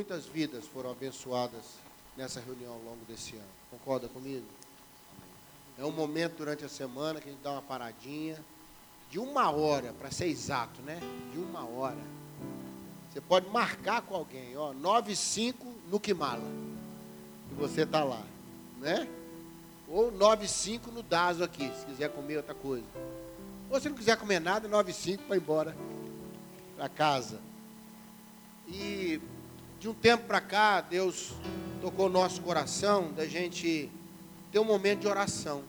muitas vidas foram abençoadas nessa reunião ao longo desse ano. Concorda comigo? É um momento durante a semana que a gente dá uma paradinha de uma hora, para ser exato, né? De uma hora. Você pode marcar com alguém, ó, 9 e 5 no Kimala. E você está lá, né? Ou 9 e 5 no Dazo aqui, se quiser comer outra coisa. Ou se não quiser comer nada, 9 e 5 para embora para casa. E de um tempo para cá, Deus tocou o nosso coração da gente ter um momento de oração.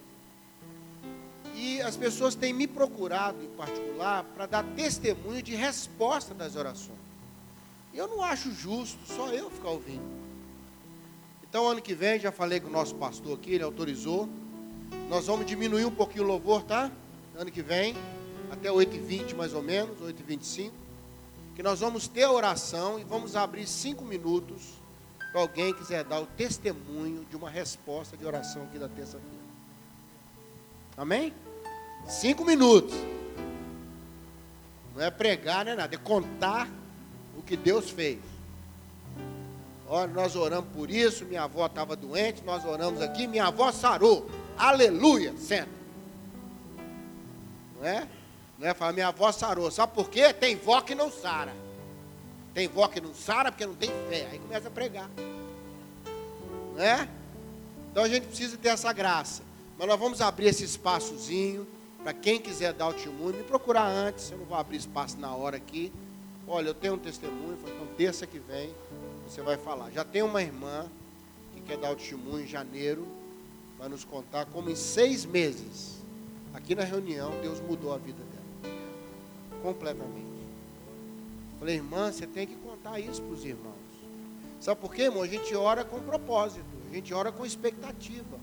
E as pessoas têm me procurado, em particular, para dar testemunho de resposta das orações. E eu não acho justo só eu ficar ouvindo. Então, ano que vem, já falei com o nosso pastor aqui, ele autorizou. Nós vamos diminuir um pouquinho o louvor, tá? Ano que vem, até 8h20 mais ou menos, 8h25. Que nós vamos ter oração e vamos abrir cinco minutos para alguém quiser dar o testemunho de uma resposta de oração aqui da terça-feira. Amém? Cinco minutos. Não é pregar, não é nada, é contar o que Deus fez. Olha, nós oramos por isso, minha avó estava doente, nós oramos aqui, minha avó sarou. Aleluia, senta. Não é? Não é falar, minha avó sarou. Sabe por quê? Tem vó que não sara. Tem vó que não sara porque não tem fé. Aí começa a pregar. Não é? Então a gente precisa ter essa graça. Mas nós vamos abrir esse espaçozinho para quem quiser dar o testemunho, me procurar antes. Eu não vou abrir espaço na hora aqui. Olha, eu tenho um testemunho, então terça que vem você vai falar. Já tem uma irmã que quer dar o testemunho em janeiro, vai nos contar como em seis meses, aqui na reunião, Deus mudou a vida dela. Completamente. Falei, irmã, você tem que contar isso para os irmãos. Sabe por quê, irmão? A gente ora com propósito, a gente ora com expectativa.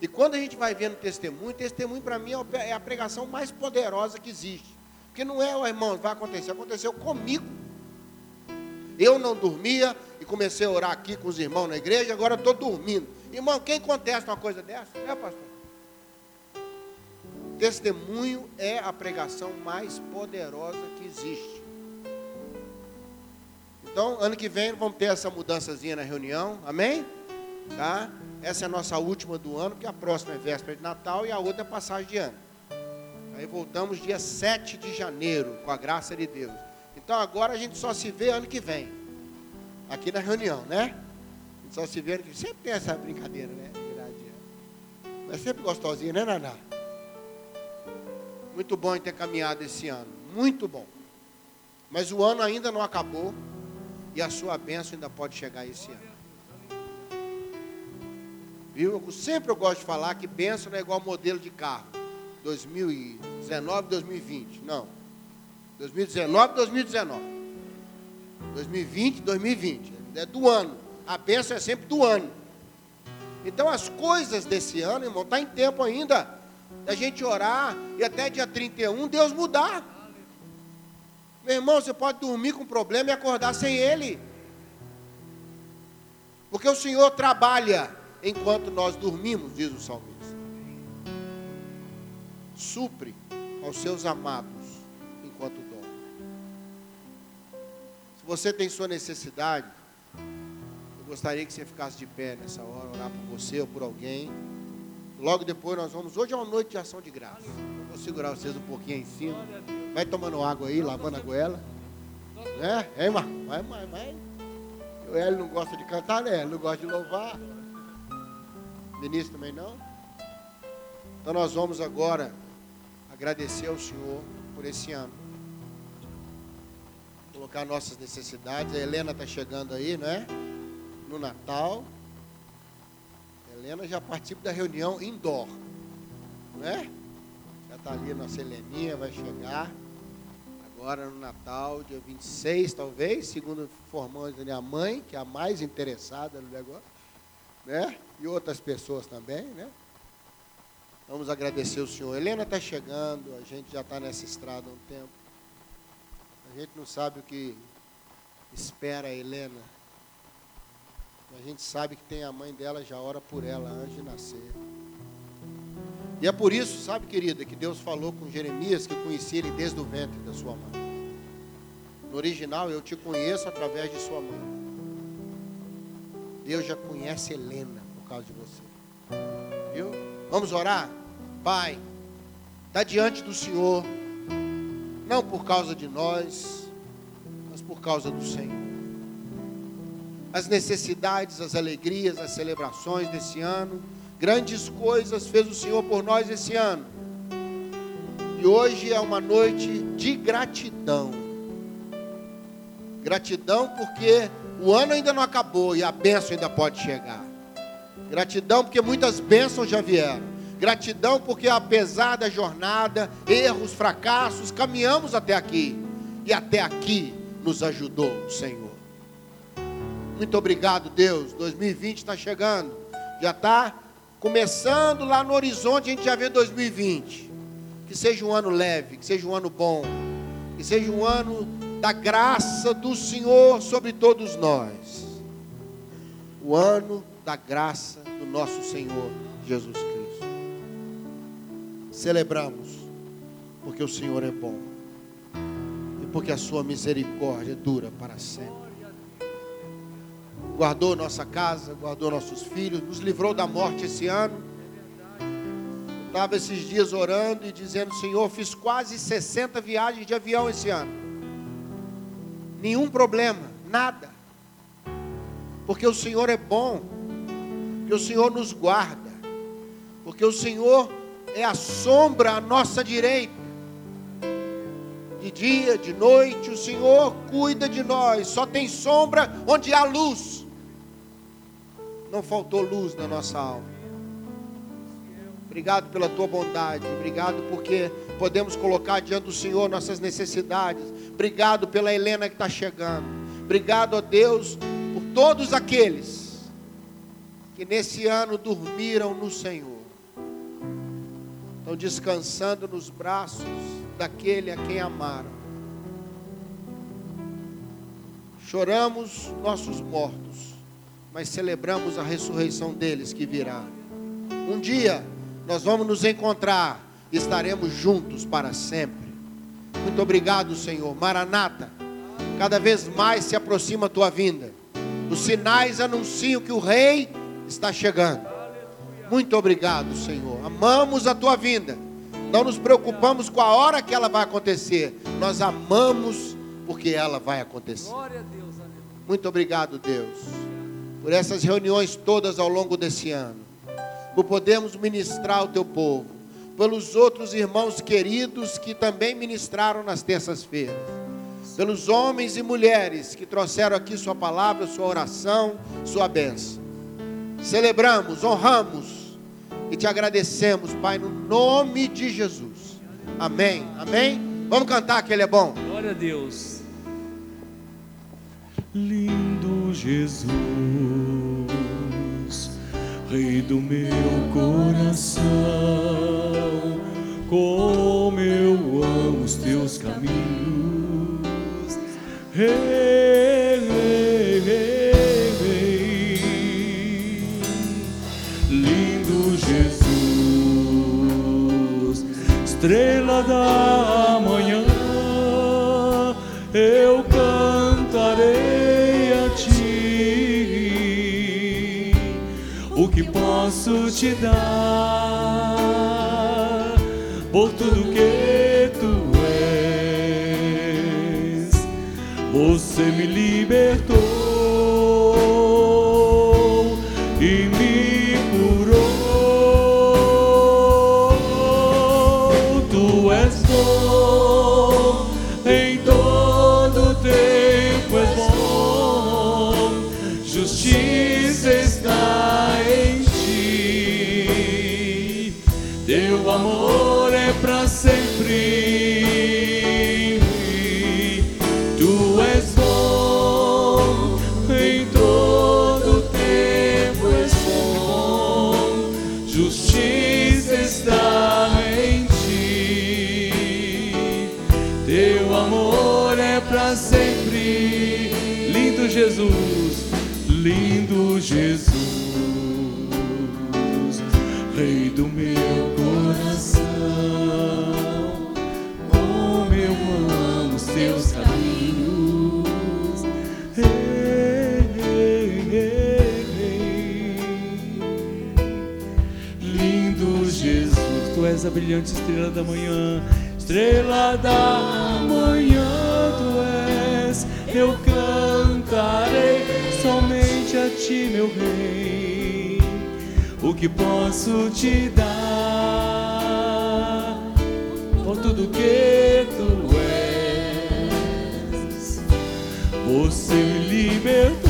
E quando a gente vai vendo testemunho, testemunho para mim é a pregação mais poderosa que existe. Porque não é, irmão, vai acontecer, aconteceu comigo. Eu não dormia e comecei a orar aqui com os irmãos na igreja, agora estou dormindo. Irmão, quem contesta uma coisa dessa? É, pastor? Testemunho é a pregação mais poderosa que existe. Então, ano que vem vamos ter essa mudançazinha na reunião, amém? Tá? Essa é a nossa última do ano, que a próxima é véspera de Natal e a outra é passagem de ano. Aí voltamos dia 7 de janeiro, com a graça de Deus. Então agora a gente só se vê ano que vem. Aqui na reunião, né? A gente só se vê ano que vem. Sempre tem essa brincadeira, né? Mas sempre gostosinha, né, Naná? Muito bom em ter caminhado esse ano. Muito bom. Mas o ano ainda não acabou. E a sua bênção ainda pode chegar esse ano. Viu? Eu sempre eu gosto de falar que bênção não é igual modelo de carro. 2019, 2020. Não. 2019, 2019. 2020, 2020. É do ano. A bênção é sempre do ano. Então as coisas desse ano, irmão, está em tempo ainda da gente orar e até dia 31 Deus mudar. Meu irmão, você pode dormir com problema e acordar sem ele. Porque o Senhor trabalha enquanto nós dormimos, diz o salmista. Supre aos seus amados enquanto dorme. Se você tem sua necessidade, eu gostaria que você ficasse de pé nessa hora, orar por você ou por alguém. Logo depois nós vamos. Hoje é uma noite de ação de graça. Vou segurar vocês um pouquinho aí em cima. Vai tomando água aí, lavando a goela. Né? É, irmão? Vai, vai, vai. O Hélio não gosta de cantar, né? Ele não gosta de louvar. Ministro também não? Então nós vamos agora agradecer ao Senhor por esse ano. Colocar nossas necessidades. A Helena está chegando aí, não é? No Natal. Helena já participa da reunião indoor. Não é? Já está ali nossa Heleninha, vai chegar. Agora no Natal, dia 26, talvez, segundo a minha mãe, que é a mais interessada no negócio né? E outras pessoas também, né? Vamos agradecer o Senhor. Helena está chegando, a gente já está nessa estrada há um tempo. A gente não sabe o que espera a Helena. A gente sabe que tem a mãe dela, já ora por ela antes de nascer. E é por isso, sabe, querida, que Deus falou com Jeremias que conhecia ele desde o ventre da sua mãe. No original, eu te conheço através de sua mãe. Deus já conhece Helena por causa de você. Viu? Vamos orar? Pai, está diante do Senhor, não por causa de nós, mas por causa do Senhor. As necessidades, as alegrias, as celebrações desse ano, grandes coisas fez o Senhor por nós esse ano. E hoje é uma noite de gratidão. Gratidão porque o ano ainda não acabou e a bênção ainda pode chegar. Gratidão porque muitas bênçãos já vieram. Gratidão porque apesar da jornada, erros, fracassos, caminhamos até aqui. E até aqui nos ajudou o Senhor. Muito obrigado, Deus. 2020 está chegando. Já está começando lá no horizonte, a gente já vê 2020. Que seja um ano leve, que seja um ano bom, que seja um ano da graça do Senhor sobre todos nós. O ano da graça do nosso Senhor Jesus Cristo. Celebramos, porque o Senhor é bom e porque a sua misericórdia dura para sempre. Guardou nossa casa, guardou nossos filhos, nos livrou da morte esse ano. Estava esses dias orando e dizendo: Senhor, fiz quase 60 viagens de avião esse ano nenhum problema, nada. Porque o Senhor é bom, porque o Senhor nos guarda, porque o Senhor é a sombra à nossa direita. De dia, de noite, o Senhor cuida de nós. Só tem sombra onde há luz. Não faltou luz na nossa alma. Obrigado pela tua bondade. Obrigado porque podemos colocar diante do Senhor nossas necessidades. Obrigado pela Helena que está chegando. Obrigado a Deus por todos aqueles que nesse ano dormiram no Senhor. Estão descansando nos braços daquele a quem amaram. Choramos nossos mortos, mas celebramos a ressurreição deles que virá. Um dia nós vamos nos encontrar e estaremos juntos para sempre. Muito obrigado, Senhor. Maranata, cada vez mais se aproxima a tua vinda. Os sinais anunciam que o Rei está chegando. Muito obrigado, Senhor. Amamos a tua vinda. Não nos preocupamos com a hora que ela vai acontecer. Nós amamos porque ela vai acontecer. Muito obrigado, Deus, por essas reuniões todas ao longo desse ano por podermos ministrar o teu povo, pelos outros irmãos queridos que também ministraram nas terças-feiras, pelos homens e mulheres que trouxeram aqui sua palavra, sua oração, sua bênção. Celebramos, honramos e te agradecemos, Pai, no nome de Jesus. Amém. Amém. Vamos cantar que ele é bom. Glória a Deus. Lindo Jesus Rei do meu coração, como eu amo os teus caminhos. Rei, rei, rei, rei. lindo Jesus, estrela da manhã, posso te dar por tudo que tu és. Você me libertou brilhante estrela da manhã, estrela da manhã tu és. Eu cantarei somente a ti, meu rei. O que posso te dar por tudo que tu és? Você me libertou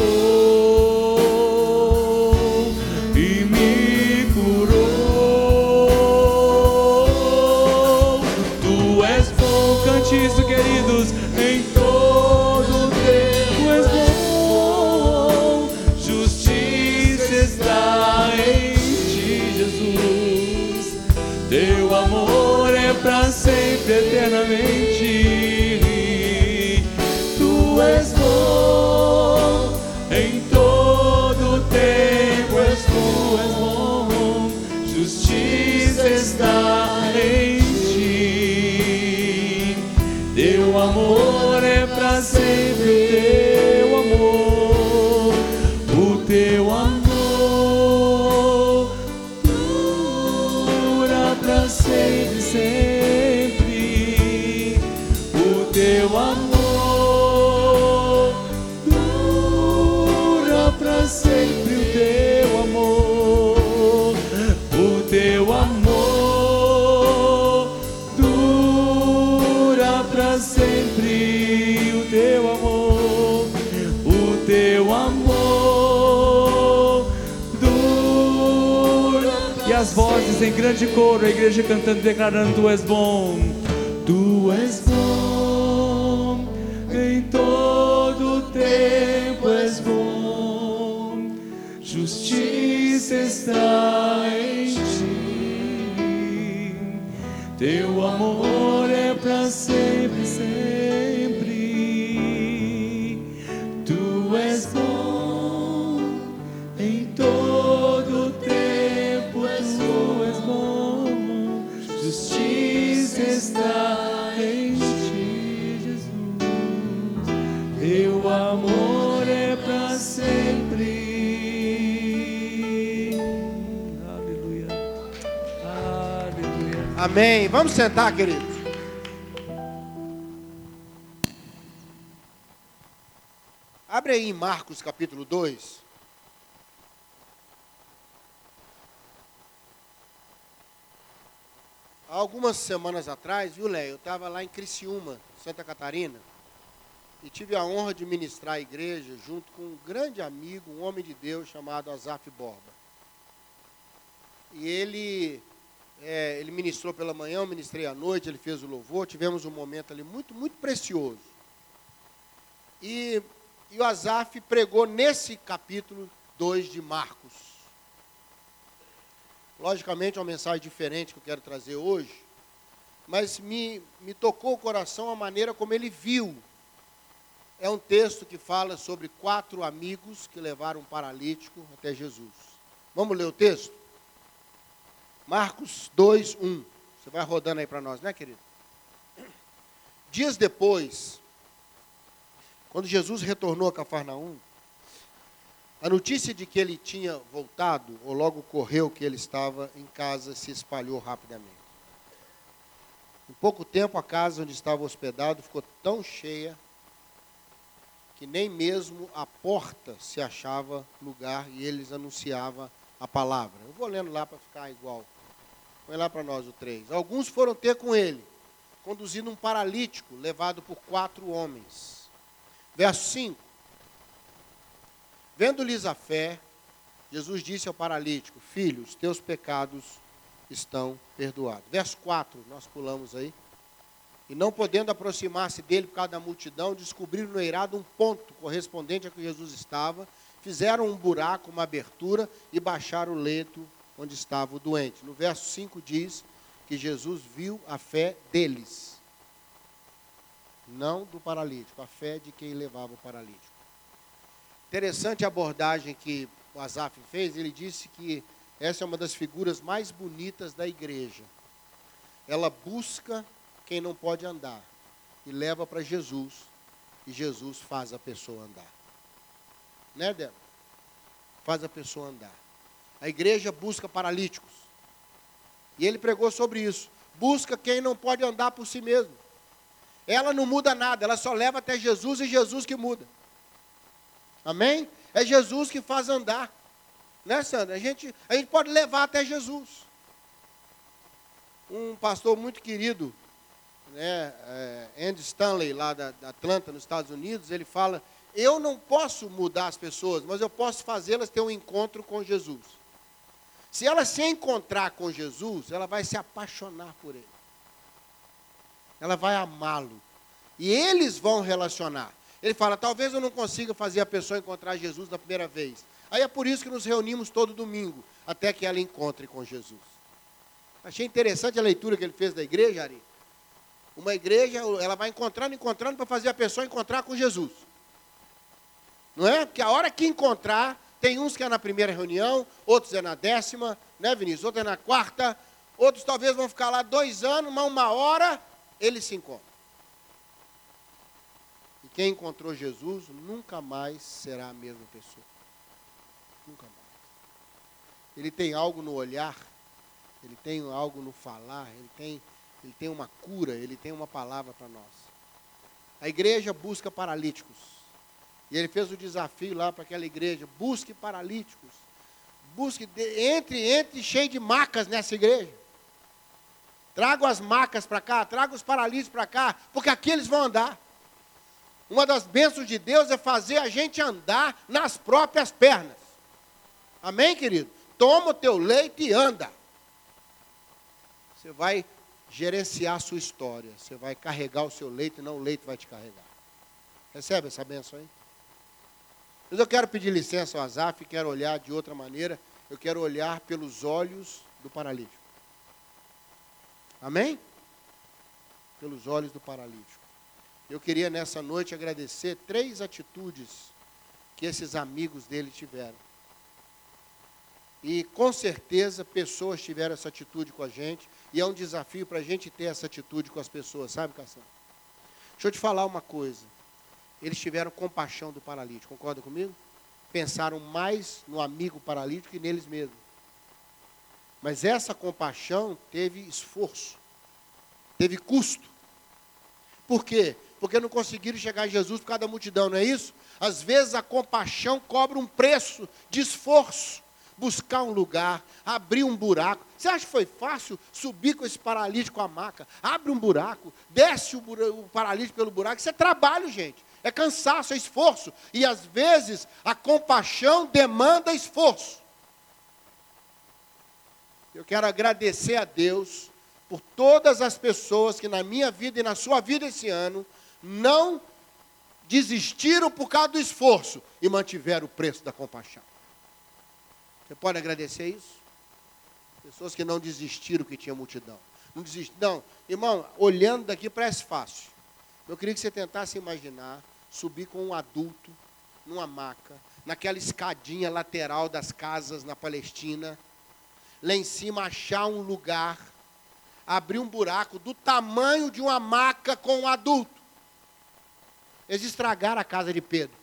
eternamente. Grande coro, a igreja cantando, declarando: Tu és bom, Tu és bom, em todo tempo és bom, justiça está em ti, teu amor é para sempre, sempre. Amém. Vamos sentar, queridos. Abre aí em Marcos capítulo 2. Há algumas semanas atrás, viu, Léo? Eu estava lá em Criciúma, Santa Catarina, e tive a honra de ministrar a igreja junto com um grande amigo, um homem de Deus chamado Azaf Borba. E ele é, ele ministrou pela manhã, eu ministrei à noite, ele fez o louvor, tivemos um momento ali muito, muito precioso. E, e o Azaf pregou nesse capítulo 2 de Marcos. Logicamente, é uma mensagem diferente que eu quero trazer hoje, mas me, me tocou o coração a maneira como ele viu. É um texto que fala sobre quatro amigos que levaram um paralítico até Jesus. Vamos ler o texto? Marcos 2, 1. Você vai rodando aí para nós, né, querido? Dias depois, quando Jesus retornou a Cafarnaum, a notícia de que ele tinha voltado, ou logo correu que ele estava em casa, se espalhou rapidamente. Em pouco tempo, a casa onde estava hospedado ficou tão cheia que nem mesmo a porta se achava lugar e eles anunciavam a palavra. Eu vou lendo lá para ficar igual. Põe lá para nós o 3. Alguns foram ter com ele, conduzindo um paralítico levado por quatro homens. Verso 5. Vendo-lhes a fé, Jesus disse ao paralítico: Filho, os teus pecados estão perdoados. Verso 4, nós pulamos aí. E não podendo aproximar-se dele por causa da multidão, descobriram no eirado um ponto correspondente a que Jesus estava, fizeram um buraco, uma abertura e baixaram o leito onde estava o doente. No verso 5 diz que Jesus viu a fé deles, não do paralítico, a fé de quem levava o paralítico. Interessante a abordagem que o Azaf fez, ele disse que essa é uma das figuras mais bonitas da igreja. Ela busca quem não pode andar e leva para Jesus, e Jesus faz a pessoa andar. Né, Débora? Faz a pessoa andar. A igreja busca paralíticos. E ele pregou sobre isso. Busca quem não pode andar por si mesmo. Ela não muda nada, ela só leva até Jesus e Jesus que muda. Amém? É Jesus que faz andar. Né, Sandra? A gente, a gente pode levar até Jesus. Um pastor muito querido, né, é, Andy Stanley, lá da, da Atlanta, nos Estados Unidos, ele fala: Eu não posso mudar as pessoas, mas eu posso fazê-las ter um encontro com Jesus. Se ela se encontrar com Jesus, ela vai se apaixonar por ele. Ela vai amá-lo. E eles vão relacionar. Ele fala: talvez eu não consiga fazer a pessoa encontrar Jesus na primeira vez. Aí é por isso que nos reunimos todo domingo, até que ela encontre com Jesus. Achei interessante a leitura que ele fez da igreja, Ari. Uma igreja, ela vai encontrando, encontrando para fazer a pessoa encontrar com Jesus. Não é? Porque a hora que encontrar, tem uns que é na primeira reunião, outros é na décima, né, Vinícius? Outros é na quarta, outros talvez vão ficar lá dois anos, mas uma hora eles se encontram. E quem encontrou Jesus nunca mais será a mesma pessoa. Nunca mais. Ele tem algo no olhar, ele tem algo no falar, ele tem, ele tem uma cura, ele tem uma palavra para nós. A igreja busca paralíticos. E ele fez o desafio lá para aquela igreja: busque paralíticos. Busque, entre, entre cheio de macas nessa igreja. Traga as macas para cá, traga os paralíticos para cá, porque aqui eles vão andar. Uma das bênçãos de Deus é fazer a gente andar nas próprias pernas. Amém, querido? Toma o teu leite e anda. Você vai gerenciar a sua história. Você vai carregar o seu leite e não o leite vai te carregar. Recebe essa bênção aí? Mas eu quero pedir licença ao Azaf, quero olhar de outra maneira. Eu quero olhar pelos olhos do paralítico. Amém? Pelos olhos do paralítico. Eu queria nessa noite agradecer três atitudes que esses amigos dele tiveram. E com certeza pessoas tiveram essa atitude com a gente. E é um desafio para a gente ter essa atitude com as pessoas, sabe, Cação? Deixa eu te falar uma coisa eles tiveram compaixão do paralítico. Concorda comigo? Pensaram mais no amigo paralítico que neles mesmos. Mas essa compaixão teve esforço, teve custo. Por quê? Porque não conseguiram chegar a Jesus por causa da multidão, não é isso? Às vezes a compaixão cobra um preço de esforço. Buscar um lugar, abrir um buraco. Você acha que foi fácil subir com esse paralítico à maca? Abre um buraco, desce o, o paralítico pelo buraco. Isso é trabalho, gente é cansaço, é esforço. E às vezes a compaixão demanda esforço. Eu quero agradecer a Deus por todas as pessoas que na minha vida e na sua vida esse ano não desistiram por causa do esforço e mantiveram o preço da compaixão. Você pode agradecer isso? Pessoas que não desistiram que tinha multidão. Não desistiram. Não, irmão, olhando daqui parece fácil. Eu queria que você tentasse imaginar subir com um adulto numa maca, naquela escadinha lateral das casas na Palestina, lá em cima achar um lugar, abrir um buraco do tamanho de uma maca com um adulto. Eles estragaram a casa de Pedro.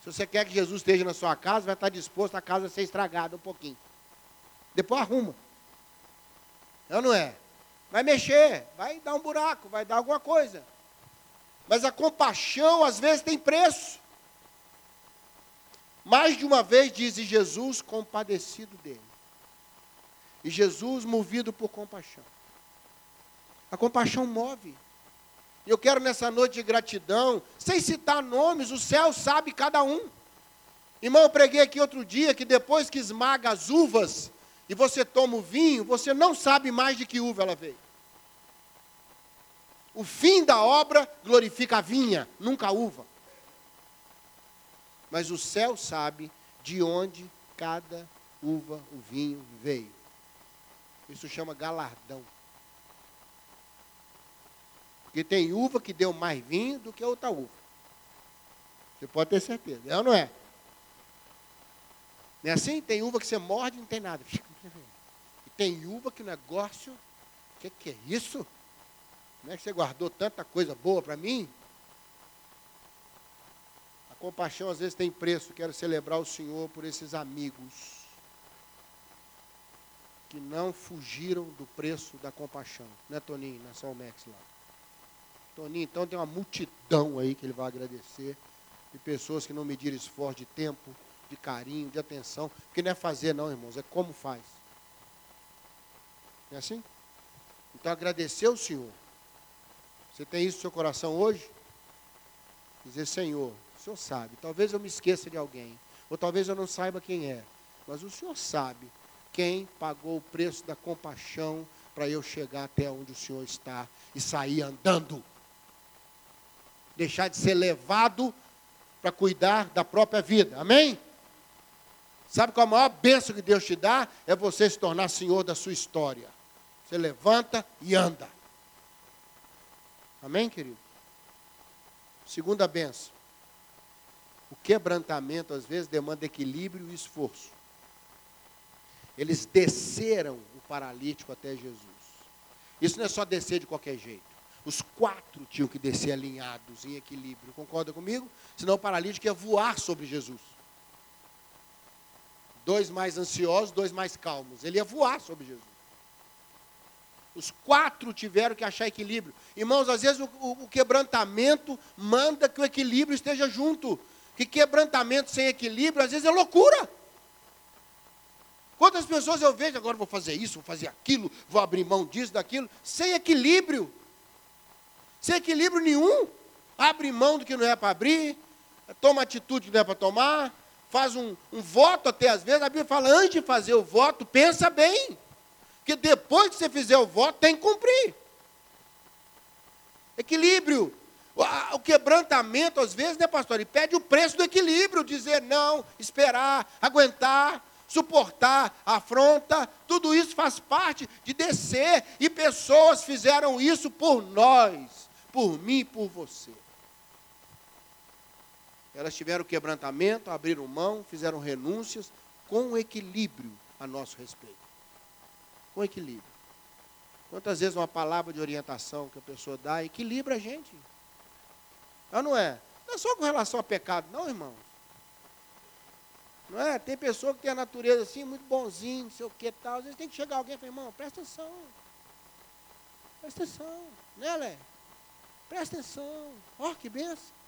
Se você quer que Jesus esteja na sua casa, vai estar disposto a casa a ser estragada um pouquinho. Depois arruma. É ou não é? Vai mexer, vai dar um buraco, vai dar alguma coisa. Mas a compaixão às vezes tem preço. Mais de uma vez diz Jesus compadecido dele. E Jesus movido por compaixão. A compaixão move. Eu quero nessa noite de gratidão, sem citar nomes, o céu sabe cada um. Irmão, eu preguei aqui outro dia que depois que esmaga as uvas e você toma o vinho, você não sabe mais de que uva ela veio. O fim da obra glorifica a vinha, nunca a uva. Mas o céu sabe de onde cada uva, o vinho veio. Isso chama galardão. Porque tem uva que deu mais vinho do que outra uva. Você pode ter certeza. É ou não é? Não é assim? Tem uva que você morde e não tem nada. E tem uva que o negócio. O que, que é isso? Como é que você guardou tanta coisa boa para mim? A compaixão às vezes tem preço. Quero celebrar o Senhor por esses amigos. que não fugiram do preço da compaixão. Né, Toninho? Na Salmex lá. Toninho, então tem uma multidão aí que ele vai agradecer. De pessoas que não mediram esforço de tempo, de carinho, de atenção. Porque não é fazer, não, irmãos, é como faz. É assim? Então agradecer ao Senhor. Você tem isso no seu coração hoje? Dizer, Senhor, o Senhor sabe. Talvez eu me esqueça de alguém. Ou talvez eu não saiba quem é. Mas o Senhor sabe quem pagou o preço da compaixão para eu chegar até onde o Senhor está e sair andando. Deixar de ser levado para cuidar da própria vida. Amém? Sabe qual a maior bênção que Deus te dá? É você se tornar senhor da sua história. Você levanta e anda. Amém, querido? Segunda benção. O quebrantamento, às vezes, demanda equilíbrio e esforço. Eles desceram o paralítico até Jesus. Isso não é só descer de qualquer jeito. Os quatro tinham que descer alinhados, em equilíbrio. Concorda comigo? Senão o paralítico ia voar sobre Jesus. Dois mais ansiosos, dois mais calmos. Ele ia voar sobre Jesus. Os quatro tiveram que achar equilíbrio. Irmãos, às vezes o, o, o, quebrantamento manda que o equilíbrio esteja junto. Que quebrantamento sem equilíbrio, às vezes é loucura. Quantas pessoas eu vejo, agora vou fazer isso, vou fazer aquilo, vou abrir mão disso, daquilo, sem equilíbrio. Sem equilíbrio nenhum. Abre mão do que não é para abrir, toma atitude que não é para tomar, faz um, um voto até às vezes. A Bíblia fala, antes de fazer o voto, pensa bem. Porque depois que você fizer o voto, tem que cumprir. Equilíbrio. O quebrantamento, às vezes, né, pastor? Ele pede o preço do equilíbrio, dizer não, esperar, aguentar suportar afronta, tudo isso faz parte de descer, e pessoas fizeram isso por nós, por mim e por você. Elas tiveram quebrantamento, abriram mão, fizeram renúncias com equilíbrio a nosso respeito. Com equilíbrio. Quantas vezes uma palavra de orientação que a pessoa dá equilibra a gente? Não, não é? Não é só com relação a pecado, não, irmãos. Não é? Tem pessoa que tem a natureza assim, muito bonzinho, não sei o que tal. Às vezes tem que chegar alguém e falar, irmão, presta atenção. Presta atenção. Né, Lé? Presta atenção. Ó, oh, que benção.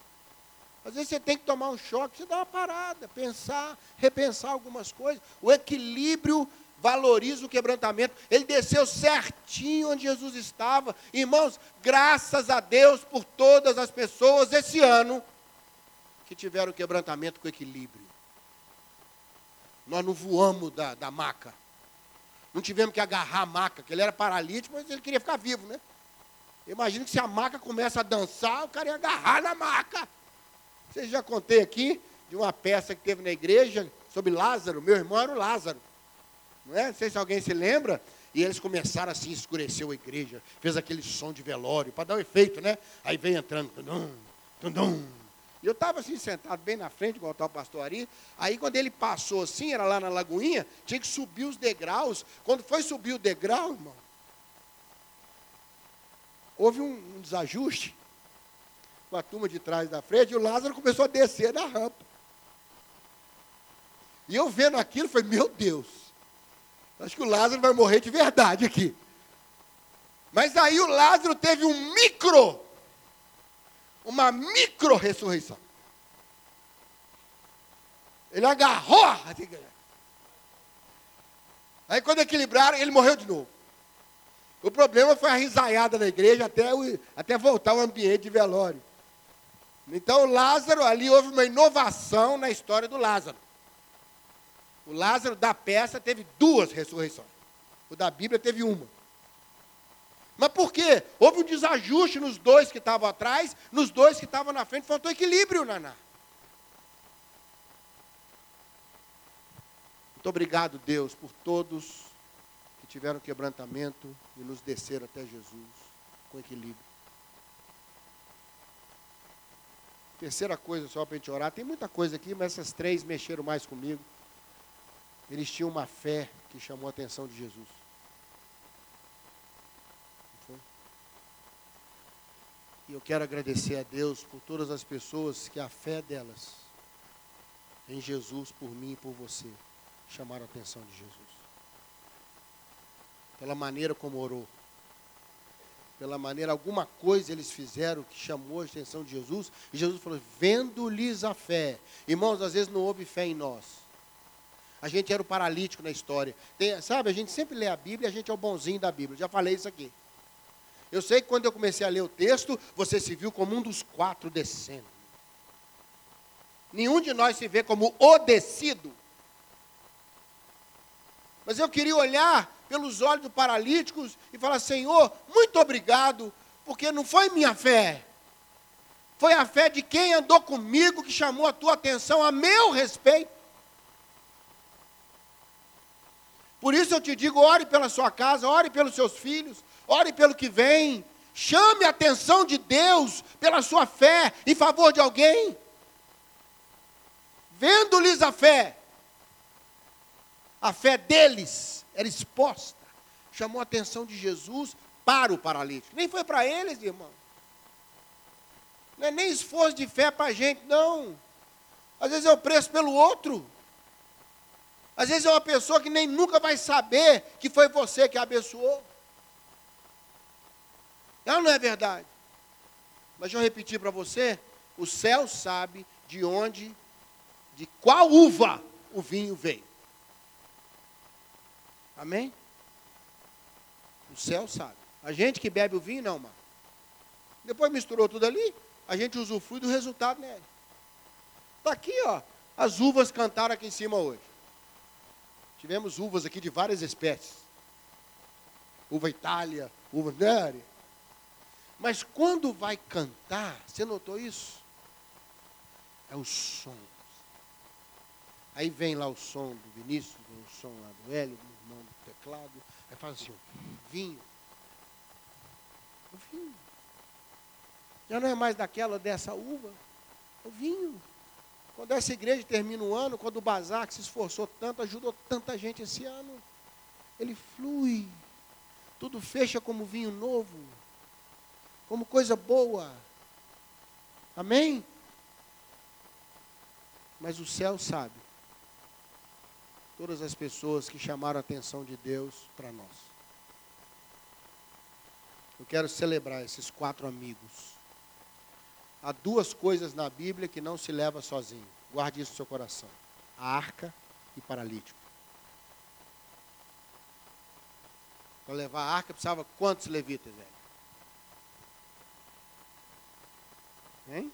Às vezes você tem que tomar um choque, você dá uma parada, pensar, repensar algumas coisas. O equilíbrio valoriza o quebrantamento. Ele desceu certinho onde Jesus estava. Irmãos, graças a Deus por todas as pessoas esse ano que tiveram quebrantamento com equilíbrio. Nós não voamos da, da maca. Não tivemos que agarrar a maca, que ele era paralítico, mas ele queria ficar vivo, né? Imagina que se a maca começa a dançar, o cara ia agarrar na maca. Vocês já contei aqui de uma peça que teve na igreja sobre Lázaro. Meu irmão era o Lázaro. Não é? Não sei se alguém se lembra. E eles começaram assim, escureceu a igreja, fez aquele som de velório, para dar o um efeito, né? Aí vem entrando, tundum, tundum, e eu estava assim, sentado bem na frente, igual estava o pastor Ari. Aí, quando ele passou assim, era lá na Lagoinha, tinha que subir os degraus. Quando foi subir o degrau, irmão, houve um, um desajuste com a turma de trás da frente, e o Lázaro começou a descer na rampa. E eu vendo aquilo, falei, meu Deus, acho que o Lázaro vai morrer de verdade aqui. Mas aí o Lázaro teve um micro uma micro ressurreição. Ele agarrou. Aí quando equilibraram, ele morreu de novo. O problema foi a risaiada na igreja até, o, até voltar ao ambiente de velório. Então Lázaro, ali houve uma inovação na história do Lázaro. O Lázaro da peça teve duas ressurreições. O da Bíblia teve uma. Mas por quê? Houve um desajuste nos dois que estavam atrás, nos dois que estavam na frente, faltou equilíbrio, Naná. Muito obrigado, Deus, por todos que tiveram quebrantamento e nos desceram até Jesus com equilíbrio. Terceira coisa só para a gente orar, tem muita coisa aqui, mas essas três mexeram mais comigo. Eles tinham uma fé que chamou a atenção de Jesus. E eu quero agradecer a Deus por todas as pessoas que a fé delas em Jesus, por mim e por você, chamaram a atenção de Jesus. pela maneira como orou. Pela maneira, alguma coisa eles fizeram que chamou a atenção de Jesus. E Jesus falou: vendo-lhes a fé. Irmãos, às vezes não houve fé em nós. A gente era o paralítico na história. Tem, sabe, a gente sempre lê a Bíblia e a gente é o bonzinho da Bíblia. Já falei isso aqui. Eu sei que quando eu comecei a ler o texto, você se viu como um dos quatro descendo. Nenhum de nós se vê como o descido. Mas eu queria olhar pelos olhos dos paralíticos e falar: Senhor, muito obrigado, porque não foi minha fé, foi a fé de quem andou comigo que chamou a tua atenção a meu respeito. Por isso eu te digo: ore pela sua casa, ore pelos seus filhos, ore pelo que vem. Chame a atenção de Deus pela sua fé em favor de alguém. Vendo-lhes a fé, a fé deles era exposta, chamou a atenção de Jesus para o paralítico. Nem foi para eles, irmão. Não é nem esforço de fé para a gente, não. Às vezes o preço pelo outro. Às vezes é uma pessoa que nem nunca vai saber que foi você que abençoou. Ela não é verdade. Mas deixa eu repetir para você: o céu sabe de onde, de qual uva o vinho veio. Amém? O céu sabe. A gente que bebe o vinho, não, mano. Depois misturou tudo ali, a gente usufrui do resultado nele. Está aqui, ó. As uvas cantaram aqui em cima hoje. Tivemos uvas aqui de várias espécies. Uva Itália, uva Neri. Mas quando vai cantar, você notou isso? É o som. Aí vem lá o som do Vinícius, vem o som lá do Hélio, mão do teclado, aí faz assim, vinho. O vinho. Já não é mais daquela dessa uva, o vinho. Quando essa igreja termina o ano, quando o bazar que se esforçou tanto, ajudou tanta gente esse ano, ele flui. Tudo fecha como vinho novo, como coisa boa. Amém? Mas o céu sabe todas as pessoas que chamaram a atenção de Deus para nós. Eu quero celebrar esses quatro amigos. Há duas coisas na Bíblia que não se leva sozinho. Guarde isso no seu coração: a arca e paralítico. Para levar a arca precisava quantos levitas, velho? Hein?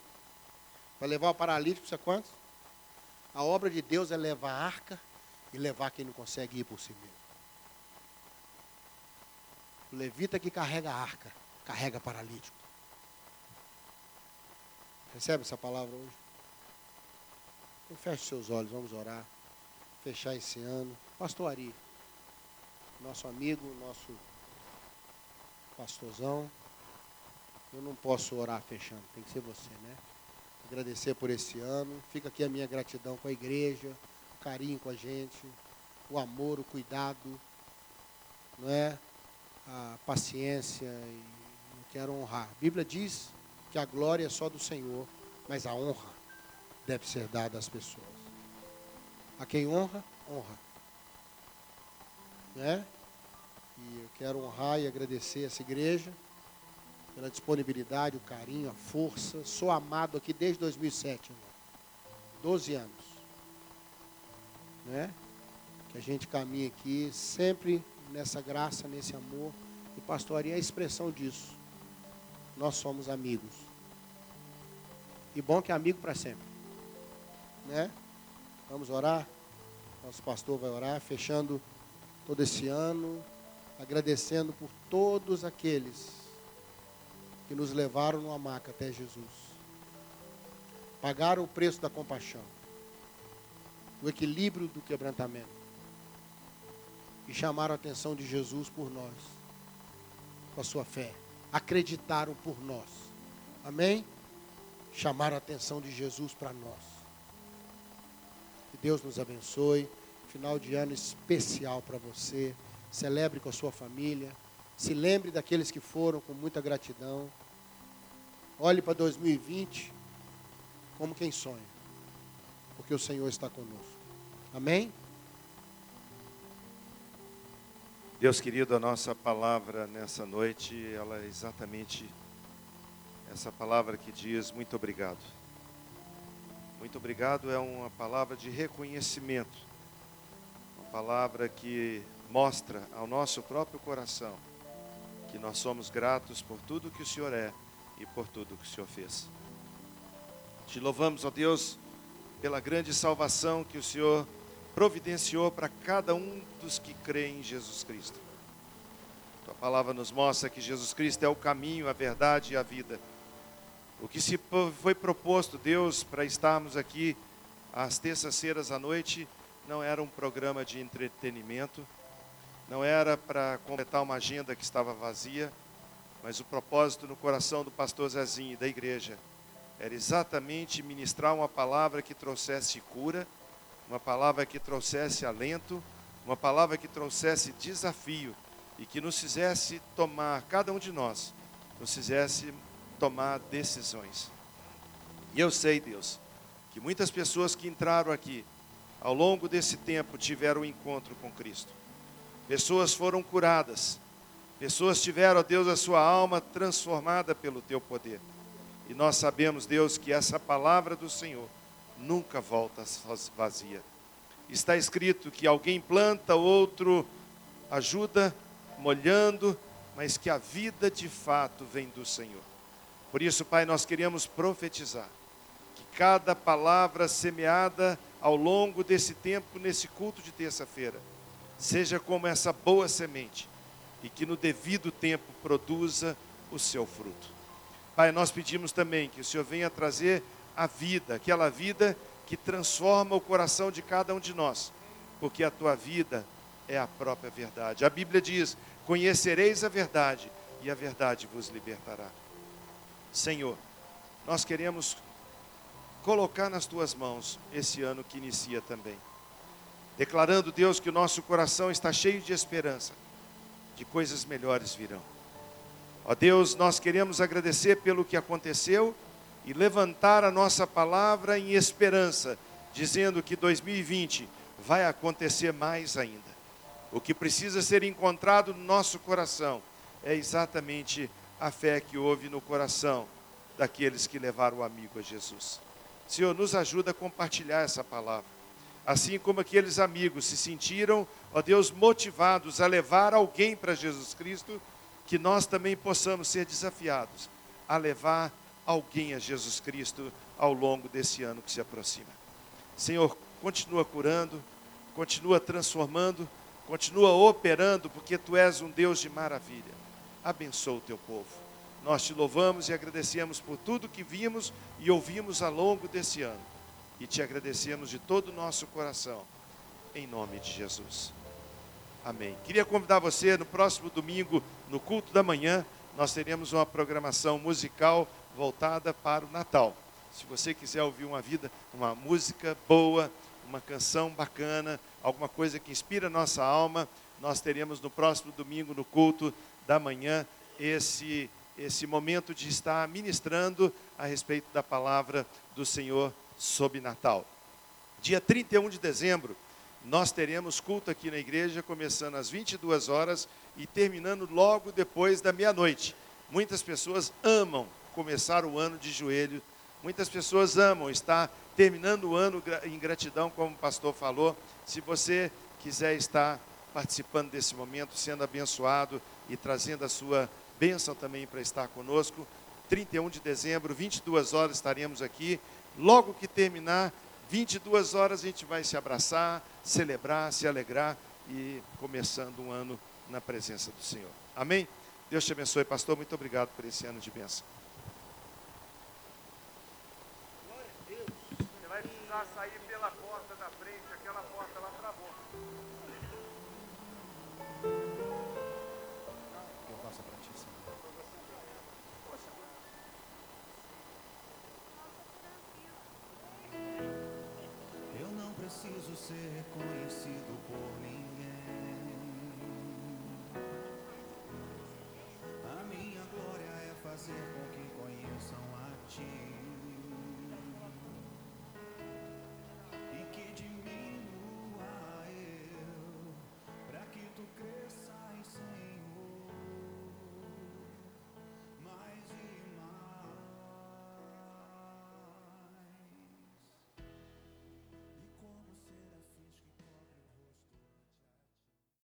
Para levar o paralítico precisa quantos? A obra de Deus é levar a arca e levar quem não consegue ir por si mesmo. O levita que carrega a arca, carrega paralítico. Recebe essa palavra hoje? Então feche seus olhos, vamos orar. Fechar esse ano. Pastor Ari, nosso amigo, nosso pastorzão. Eu não posso orar fechando, tem que ser você, né? Agradecer por esse ano. Fica aqui a minha gratidão com a igreja carinho com a gente, o amor, o cuidado, não é? a paciência. E eu quero honrar. A Bíblia diz que a glória é só do Senhor, mas a honra deve ser dada às pessoas. A quem honra, honra. Né? E eu quero honrar e agradecer essa igreja pela disponibilidade, o carinho, a força. Sou amado aqui desde 2007, irmão. 12 anos né? Que a gente caminha aqui sempre nessa graça, nesse amor. E pastoria é a expressão disso. Nós somos amigos. E bom que é amigo para sempre. Né? Vamos orar? Nosso pastor vai orar, fechando todo esse ano, agradecendo por todos aqueles que nos levaram no maca até Jesus. Pagaram o preço da compaixão o equilíbrio do quebrantamento. E chamaram a atenção de Jesus por nós, com a sua fé. Acreditaram por nós. Amém? Chamaram a atenção de Jesus para nós. Que Deus nos abençoe. Final de ano especial para você. Celebre com a sua família. Se lembre daqueles que foram com muita gratidão. Olhe para 2020 como quem sonha porque o Senhor está conosco. Amém? Deus querido, a nossa palavra nessa noite, ela é exatamente essa palavra que diz muito obrigado. Muito obrigado é uma palavra de reconhecimento, uma palavra que mostra ao nosso próprio coração que nós somos gratos por tudo que o Senhor é e por tudo que o Senhor fez. Te louvamos, ó Deus, pela grande salvação que o Senhor providenciou para cada um dos que creem em Jesus Cristo. Tua palavra nos mostra que Jesus Cristo é o caminho, a verdade e a vida. O que se foi proposto, Deus, para estarmos aqui às terças-feiras à noite, não era um programa de entretenimento, não era para completar uma agenda que estava vazia, mas o propósito no coração do pastor Zezinho e da igreja era exatamente ministrar uma palavra que trouxesse cura, uma palavra que trouxesse alento, uma palavra que trouxesse desafio e que nos fizesse tomar, cada um de nós, nos fizesse tomar decisões. E eu sei, Deus, que muitas pessoas que entraram aqui, ao longo desse tempo, tiveram um encontro com Cristo. Pessoas foram curadas, pessoas tiveram, ó Deus, a sua alma transformada pelo teu poder. E nós sabemos, Deus, que essa palavra do Senhor nunca volta vazia. Está escrito que alguém planta, outro ajuda, molhando, mas que a vida de fato vem do Senhor. Por isso, Pai, nós queremos profetizar que cada palavra semeada ao longo desse tempo, nesse culto de terça-feira, seja como essa boa semente e que no devido tempo produza o seu fruto. Pai, nós pedimos também que o Senhor venha trazer a vida, aquela vida que transforma o coração de cada um de nós, porque a tua vida é a própria verdade. A Bíblia diz: Conhecereis a verdade, e a verdade vos libertará. Senhor, nós queremos colocar nas tuas mãos esse ano que inicia também, declarando, Deus, que o nosso coração está cheio de esperança, que coisas melhores virão. Ó Deus, nós queremos agradecer pelo que aconteceu e levantar a nossa palavra em esperança, dizendo que 2020 vai acontecer mais ainda. O que precisa ser encontrado no nosso coração é exatamente a fé que houve no coração daqueles que levaram o amigo a Jesus. Senhor, nos ajuda a compartilhar essa palavra. Assim como aqueles amigos se sentiram, ó Deus, motivados a levar alguém para Jesus Cristo, que nós também possamos ser desafiados a levar alguém a Jesus Cristo ao longo desse ano que se aproxima. Senhor, continua curando, continua transformando, continua operando, porque tu és um Deus de maravilha. Abençoa o teu povo. Nós te louvamos e agradecemos por tudo que vimos e ouvimos ao longo desse ano. E te agradecemos de todo o nosso coração, em nome de Jesus. Amém. Queria convidar você no próximo domingo, no culto da manhã, nós teremos uma programação musical voltada para o Natal. Se você quiser ouvir uma vida, uma música boa, uma canção bacana, alguma coisa que inspira a nossa alma, nós teremos no próximo domingo no culto da manhã esse esse momento de estar ministrando a respeito da palavra do Senhor sob Natal. Dia 31 de dezembro, nós teremos culto aqui na igreja, começando às 22 horas e terminando logo depois da meia-noite. Muitas pessoas amam começar o ano de joelho. Muitas pessoas amam estar terminando o ano em gratidão, como o pastor falou. Se você quiser estar participando desse momento, sendo abençoado e trazendo a sua bênção também para estar conosco, 31 de dezembro, 22 horas estaremos aqui. Logo que terminar, 22 horas a gente vai se abraçar, celebrar, se alegrar e começando um ano na presença do Senhor. Amém? Deus te abençoe, pastor. Muito obrigado por esse ano de bênção. Sair pela porta da frente, aquela porta lá